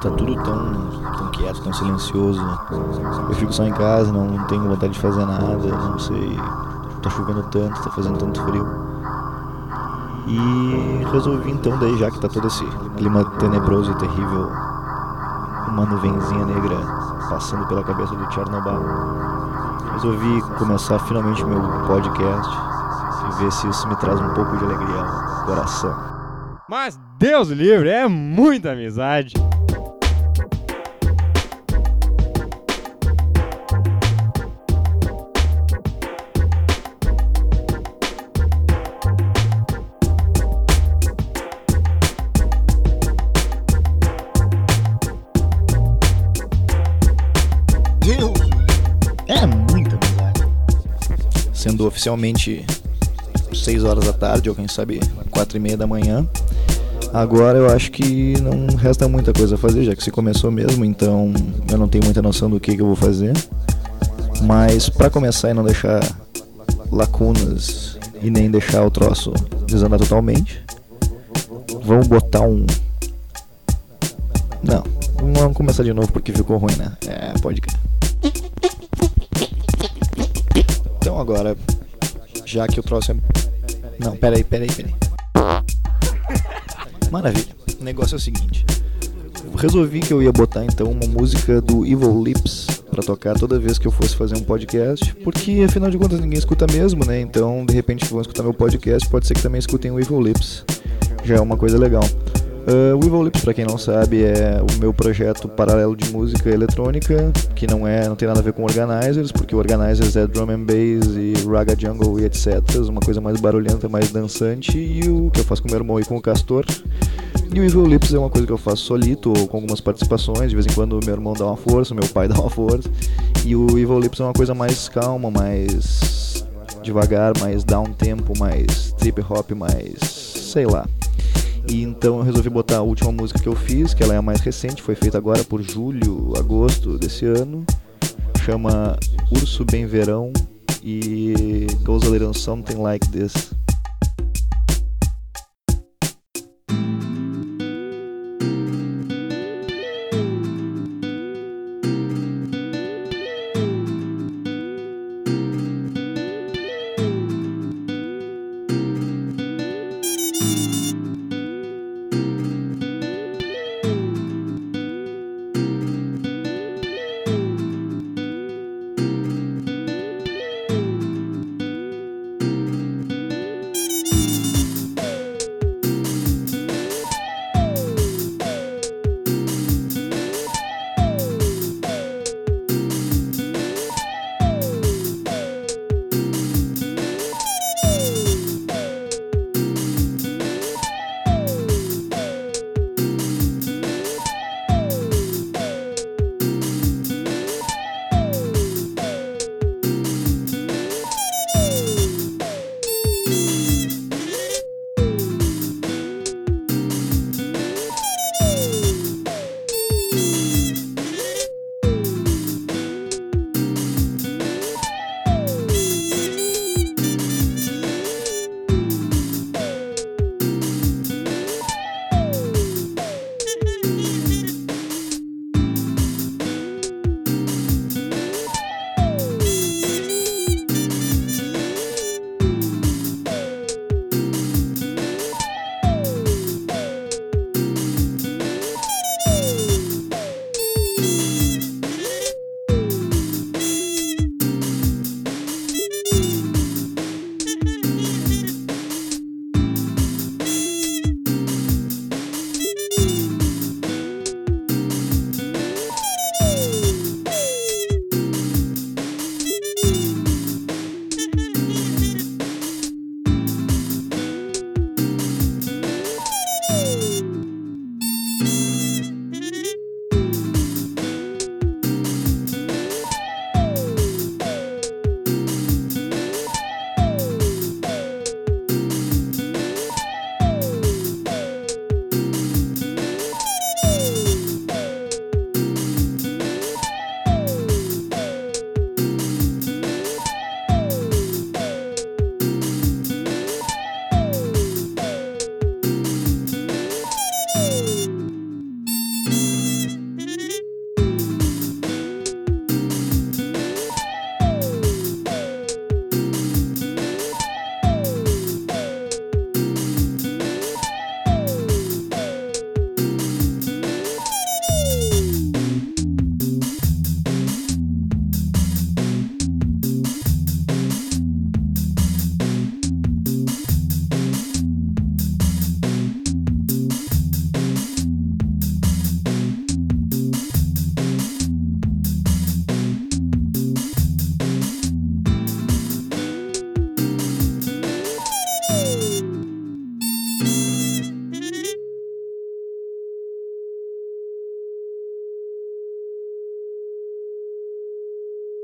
Tá tudo tão, tão quieto, tão silencioso. Eu fico só em casa, não, tenho vontade de fazer nada, não sei. Tá chovendo tanto, tá fazendo tanto frio. E resolvi então, daí já que tá todo esse clima tenebroso e terrível, uma nuvenzinha negra passando pela cabeça do Chernobyl, resolvi começar finalmente meu podcast ver se isso me traz um pouco de alegria ao coração. Mas Deus livre, é muita amizade. Deus! É muita amizade. Sendo oficialmente 6 horas da tarde, ou quem sabe 4 e meia da manhã. Agora eu acho que não resta muita coisa a fazer, já que se começou mesmo, então eu não tenho muita noção do que, que eu vou fazer. Mas para começar e não deixar lacunas e nem deixar o troço desandar totalmente, vamos botar um. Não, vamos começar de novo porque ficou ruim, né? É, pode crer. Então agora, já que o troço é. Não, peraí, peraí, peraí. Maravilha. O negócio é o seguinte. Eu resolvi que eu ia botar então uma música do Evil Lips pra tocar toda vez que eu fosse fazer um podcast, porque afinal de contas ninguém escuta mesmo, né? Então, de repente, vão escutar meu podcast, pode ser que também escutem o Evil Lips. Já é uma coisa legal. Uh, o Evil Lips, pra quem não sabe, é o meu projeto paralelo de música eletrônica, que não é, não tem nada a ver com Organizers, porque Organizers é drum and bass e raga jungle e etc, uma coisa mais barulhenta, mais dançante, e o que eu faço com meu irmão e com o Castor. E o Evil Lips é uma coisa que eu faço solito, ou com algumas participações, de vez em quando meu irmão dá uma força, meu pai dá uma força. E o Evil Lips é uma coisa mais calma, mais devagar, mais down tempo, mais trip hop, mais sei lá. E então eu resolvi botar a última música que eu fiz, que ela é a mais recente, foi feita agora por julho, agosto desse ano. Chama Urso Bem Verão e goes a little something like this.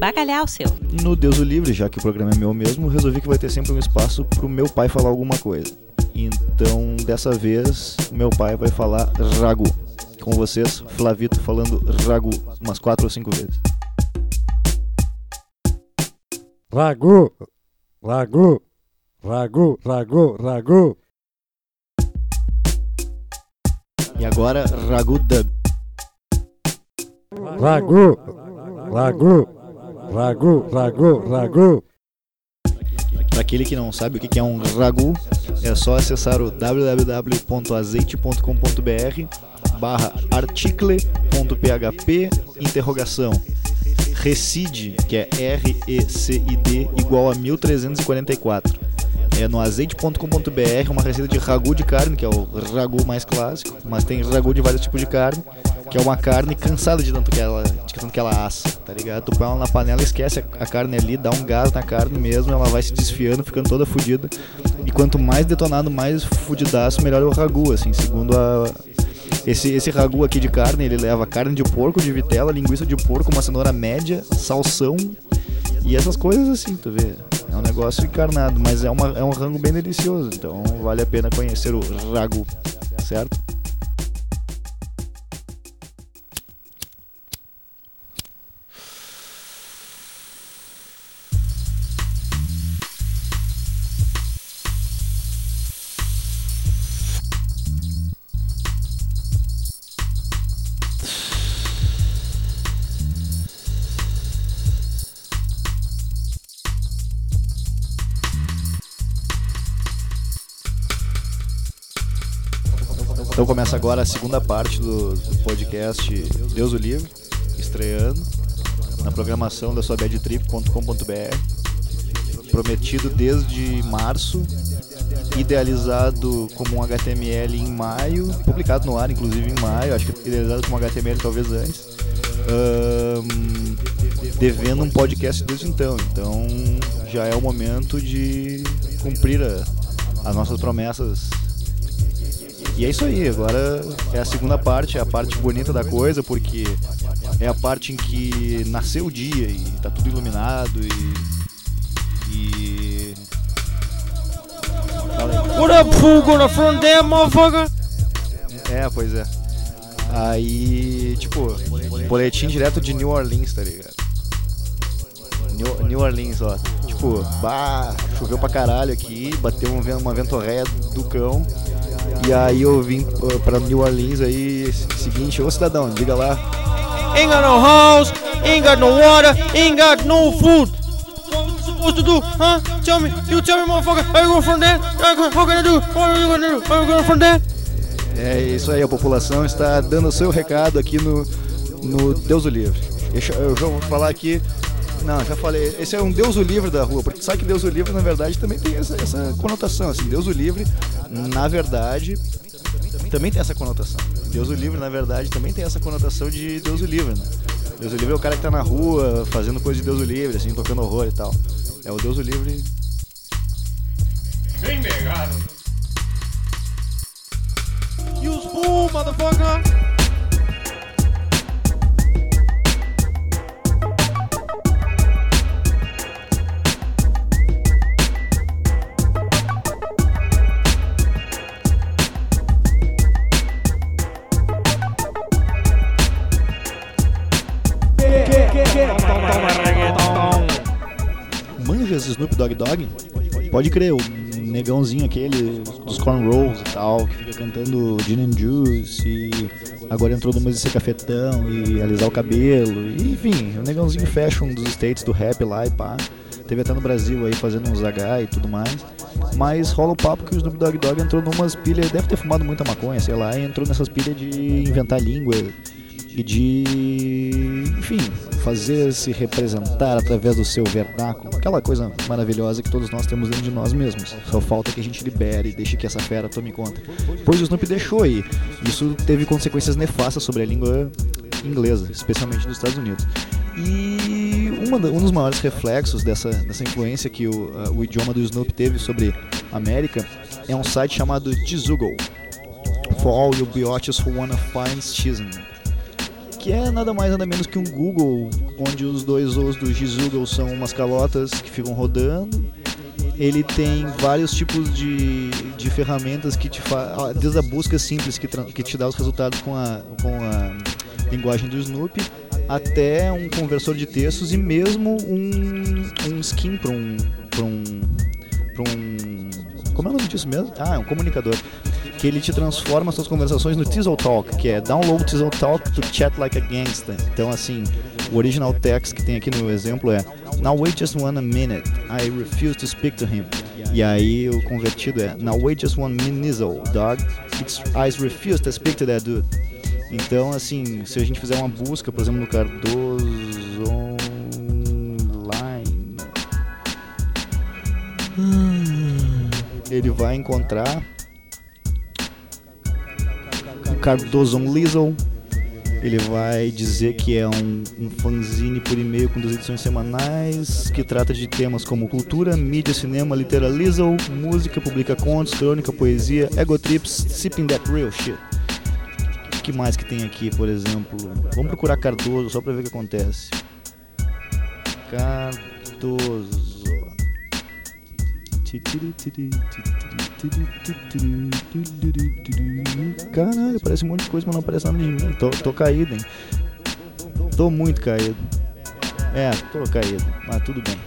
Bacalhau seu. No Deus o Livre, já que o programa é meu mesmo, resolvi que vai ter sempre um espaço pro meu pai falar alguma coisa. Então, dessa vez, meu pai vai falar ragu. Com vocês, Flavito falando ragu umas quatro ou cinco vezes. Ragu, ragu, ragu, ragu, ragu. E agora, ragu dub. Ragu, ragu, ragu, ragu, ragu. Para aquele que não sabe o que é um ragu, é só acessar o www.azeite.com.br barra article.php interrogação reside, que é R-E-C-I-D, igual a 1344. É no azeite.com.br uma receita de ragu de carne, que é o ragu mais clássico, mas tem ragu de vários tipos de carne, que é uma carne cansada de tanto que ela, de tanto que ela assa, tá ligado? Tu põe ela na panela, esquece a carne ali, dá um gás na carne mesmo, ela vai se desfiando, ficando toda fodida. E quanto mais detonado, mais fudidaço, melhor é o ragu, assim, segundo a, esse, esse ragu aqui de carne, ele leva carne de porco, de vitela, linguiça de porco, uma cenoura média, salsão e essas coisas assim, tu vê. É um negócio encarnado, mas é, uma, é um rango bem delicioso, então vale a pena conhecer o ragu, certo? Então começa agora a segunda parte do, podcast Deus o Livre, estreando na programação da sua badtrip.com.br. Prometido desde março, idealizado como um HTML em maio, publicado no ar inclusive em maio, acho que idealizado como HTML talvez antes. Um, devendo um podcast desde então. Então já é o momento de cumprir a, as nossas promessas e é isso aí, agora é a segunda parte, é a parte bonita da coisa, porque é a parte em que nasceu o dia e tá tudo iluminado e. E. What up, fool? Gonna front motherfucker? É, pois é. Aí, tipo, boletim direto de New Orleans, tá ligado? New, New Orleans, ó. Tipo, bah, choveu pra caralho aqui, bateu uma ventorréia do cão. E aí eu vim uh, pra New Orleans aí, seguinte, ô cidadão, diga lá. Ain't got no house, ain't got no water, ain't got no food. What supposed to do, huh? Tell me, you tell me, motherfucker, are you going from there? What gonna do? What are you gonna do? Are you going from there? É isso aí, a população está dando o seu recado aqui no, no Deus o Livre. Deixa, eu já vou falar aqui não, já falei. Esse é um Deus o livre da rua, porque sabe que Deus o livre, na verdade, também tem essa, essa conotação. Assim, Deus o livre, na verdade, também tem essa conotação. Deus o livre, na verdade, também tem essa conotação de Deus o livre, né? Deus o livre é o cara que tá na rua fazendo coisa de Deus o livre, assim, tocando horror e tal. É o Deus o livre. Bem negado. Use fool, motherfucker! Manjas Snoop Dogg Dogg? Pode crer, o negãozinho aquele dos cornrows e tal, que fica cantando Gin and Juice e agora entrou no música cafetão e alisar o cabelo. E, enfim, o negãozinho fashion dos States do rap lá e pá. Teve até no Brasil aí fazendo uns H e tudo mais. Mas rola o papo que o Snoop Dogg Dogg entrou numas pilhas, deve ter fumado muita maconha, sei lá, e entrou nessas pilhas de inventar língua e de, enfim, fazer se representar através do seu vernáculo, aquela coisa maravilhosa que todos nós temos dentro de nós mesmos. Só falta que a gente libere deixe que essa fera tome conta. Pois o Snoop deixou e isso teve consequências nefastas sobre a língua inglesa, especialmente nos Estados Unidos. E uma, um dos maiores reflexos dessa, dessa influência que o, uh, o idioma do Snoop teve sobre a América é um site chamado Tizugo. For all you biotes who wanna find schism que é nada mais nada menos que um Google, onde os dois Os do Gizoogle são umas calotas que ficam rodando. Ele tem vários tipos de, de ferramentas que te faz, desde a busca simples que, que te dá os resultados com a, com a linguagem do Snoopy, até um conversor de textos e mesmo um, um skin para um, um, um. Como é o nome disso mesmo? Ah, é um comunicador que ele te transforma suas conversações no Teasel Talk, que é download Teasel Talk to chat like a gangster. Então, assim, o original text que tem aqui no exemplo é Now wait just one minute, I refuse to speak to him. E aí o convertido é Now wait just one minute, dog. It's, I refuse to speak to that dude. Então, assim, se a gente fizer uma busca, por exemplo, no Cardoso Online, ele vai encontrar Cardoso Lizzle. Ele vai dizer que é um, um fanzine por e-mail com duas edições semanais, que trata de temas como cultura, mídia, cinema, literalism, música, publica contos, crônica, poesia, egotrips, sipping that real shit. O que mais que tem aqui, por exemplo? Vamos procurar Cardoso só pra ver o que acontece. Cardoso. Caralho, parece um monte de coisa, mas não parece nada de mim. Tô, tô caído, hein? Tô muito caído. É, tô caído, mas tudo bem.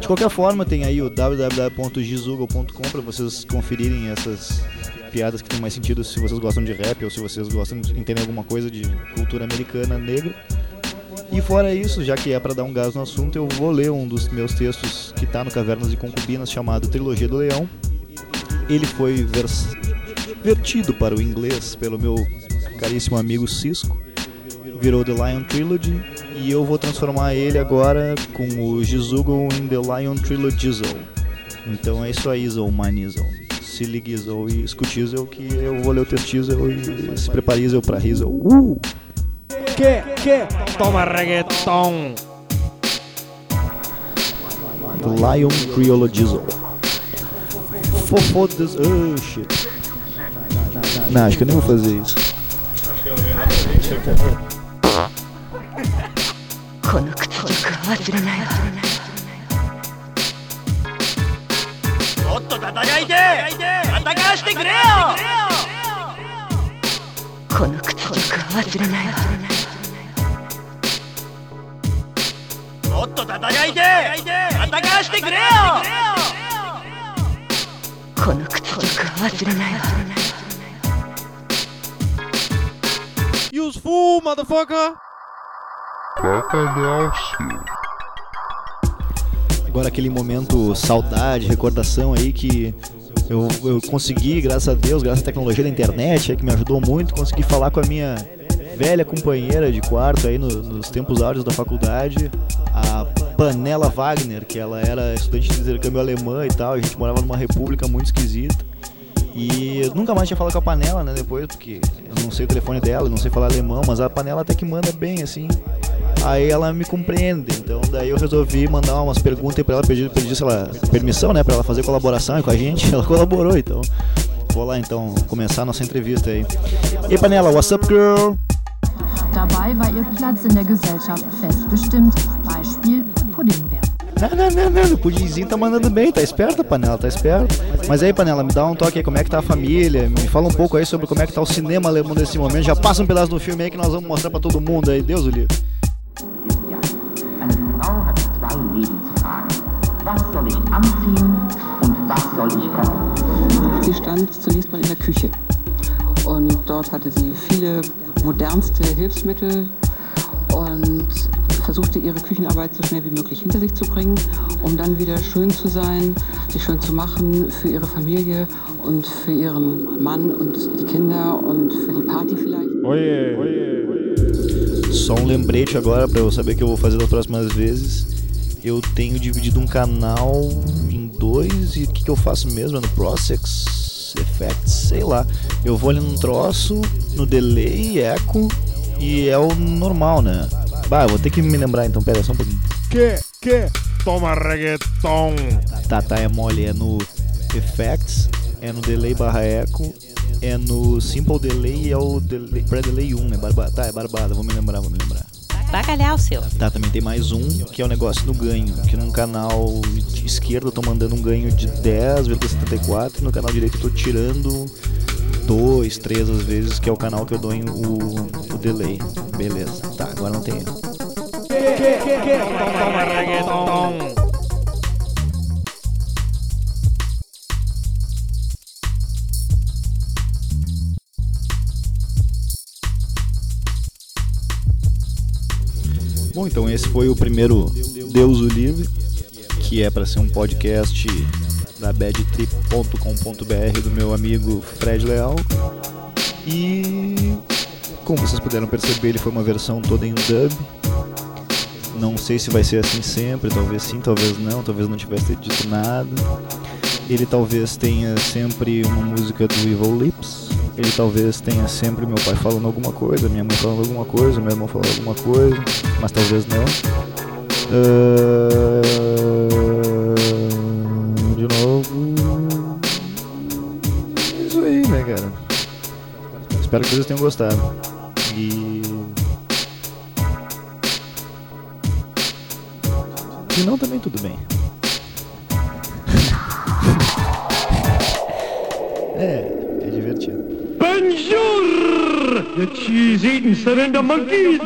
De qualquer forma, tem aí o www.gizugo.com para vocês conferirem essas piadas que tem mais sentido se vocês gostam de rap ou se vocês gostam de entender alguma coisa de cultura americana negra. E fora isso, já que é para dar um gás no assunto, eu vou ler um dos meus textos que está no Cavernas e Concubinas, chamado Trilogia do Leão. Ele foi vers... vertido para o inglês pelo meu caríssimo amigo Cisco, virou The Lion Trilogy, e eu vou transformar ele agora com o Jizugo em The Lion Trilogy Então é isso aí, Zou Manizel. Se ligue, Zou, e escute Zou, que eu vou ler o texto e se prepare, Zou, pra Rizel. Uh! que, que? Toma reggaeton. Lion Criollo Diesel. Fofodas. Oh shit. Não, acho que eu nem vou fazer isso. この屈辱は忘れないもっと戦いて戦わしてくれよこの屈辱は忘れないもっと戦いて戦わしてくれよ この屈辱は忘れない Useful, motherfucker! Agora aquele momento saudade, recordação aí que eu, eu consegui, graças a Deus, graças à tecnologia da internet, que me ajudou muito, consegui falar com a minha velha companheira de quarto aí no, nos tempos áureos da faculdade, a Panela Wagner, que ela era estudante de intercâmbio alemã e tal, a gente morava numa república muito esquisita. E eu nunca mais tinha falado com a Panela, né, depois, porque eu não sei o telefone dela, não sei falar alemão, mas a Panela até que manda bem, assim. Aí ela me compreende, então daí eu resolvi mandar umas perguntas para ela, pedir, pedir sei permissão, né, para ela fazer colaboração com a gente. Ela colaborou, então. Vou lá então começar a nossa entrevista aí. E Panela, what's up, girl? Dabei war ihr Platz in der Gesellschaft festbestimmt. Beispiel Puddingwerk. Não, não, não, não, o pudimzinho tá mandando bem, tá esperto, Panela, tá esperto. Mas aí, Panela, me dá um toque aí, como é que tá a família, me fala um pouco aí sobre como é que tá o cinema alemão nesse momento. Já passa um pedaço do filme aí que nós vamos mostrar pra todo mundo aí, Deus o livre. Sie stand zunächst mal in der Küche und dort hatte sie viele modernste Hilfsmittel und versuchte ihre Küchenarbeit so schnell wie möglich hinter sich zu bringen, um dann wieder schön zu sein, sich schön zu machen für ihre Familie und für ihren Mann und die Kinder und für die Party vielleicht. Oiê, oiê, oiê. Só um lembrete agora para eu saber o que eu vou fazer das próximas vezes. Eu tenho dividido um canal em dois e o que, que eu faço mesmo é no Prosex Effects, sei lá. Eu vou ali num troço, no delay, eco e é o normal, né? Bah, vou ter que me lembrar então, pera só um pouquinho. Que, que, toma reggaeton. Tá, tá, é mole, é no effects, é no delay barra eco é no Simple Delay e é o delay, pré-delay 1, é barbada. Tá, é barbada, vou me lembrar, vou me lembrar. Bacalhau seu. Tá, também tem mais um, que é o negócio no ganho, que num canal de esquerda eu tô mandando um ganho de 10,74 e no canal direito eu tô tirando 2, 3 às vezes, que é o canal que eu dou em o, o delay. Beleza. Tá, agora não tem. Bom, então esse foi o primeiro Deus o Livre, que é para ser um podcast da badtrip.com.br do meu amigo Fred Leal. E como vocês puderam perceber, ele foi uma versão toda em dub. Não sei se vai ser assim sempre, talvez sim, talvez não, talvez não tivesse dito nada. Ele talvez tenha sempre uma música do Evil Lips. Ele talvez tenha sempre meu pai falando alguma coisa, minha mãe falando alguma coisa, meu irmão falando alguma coisa, mas talvez não. Uh, Espero que vocês tenham gostado. E. Se não, também tudo bem. é, é divertido. Bonjour, the cheese-eating surrender monkeys.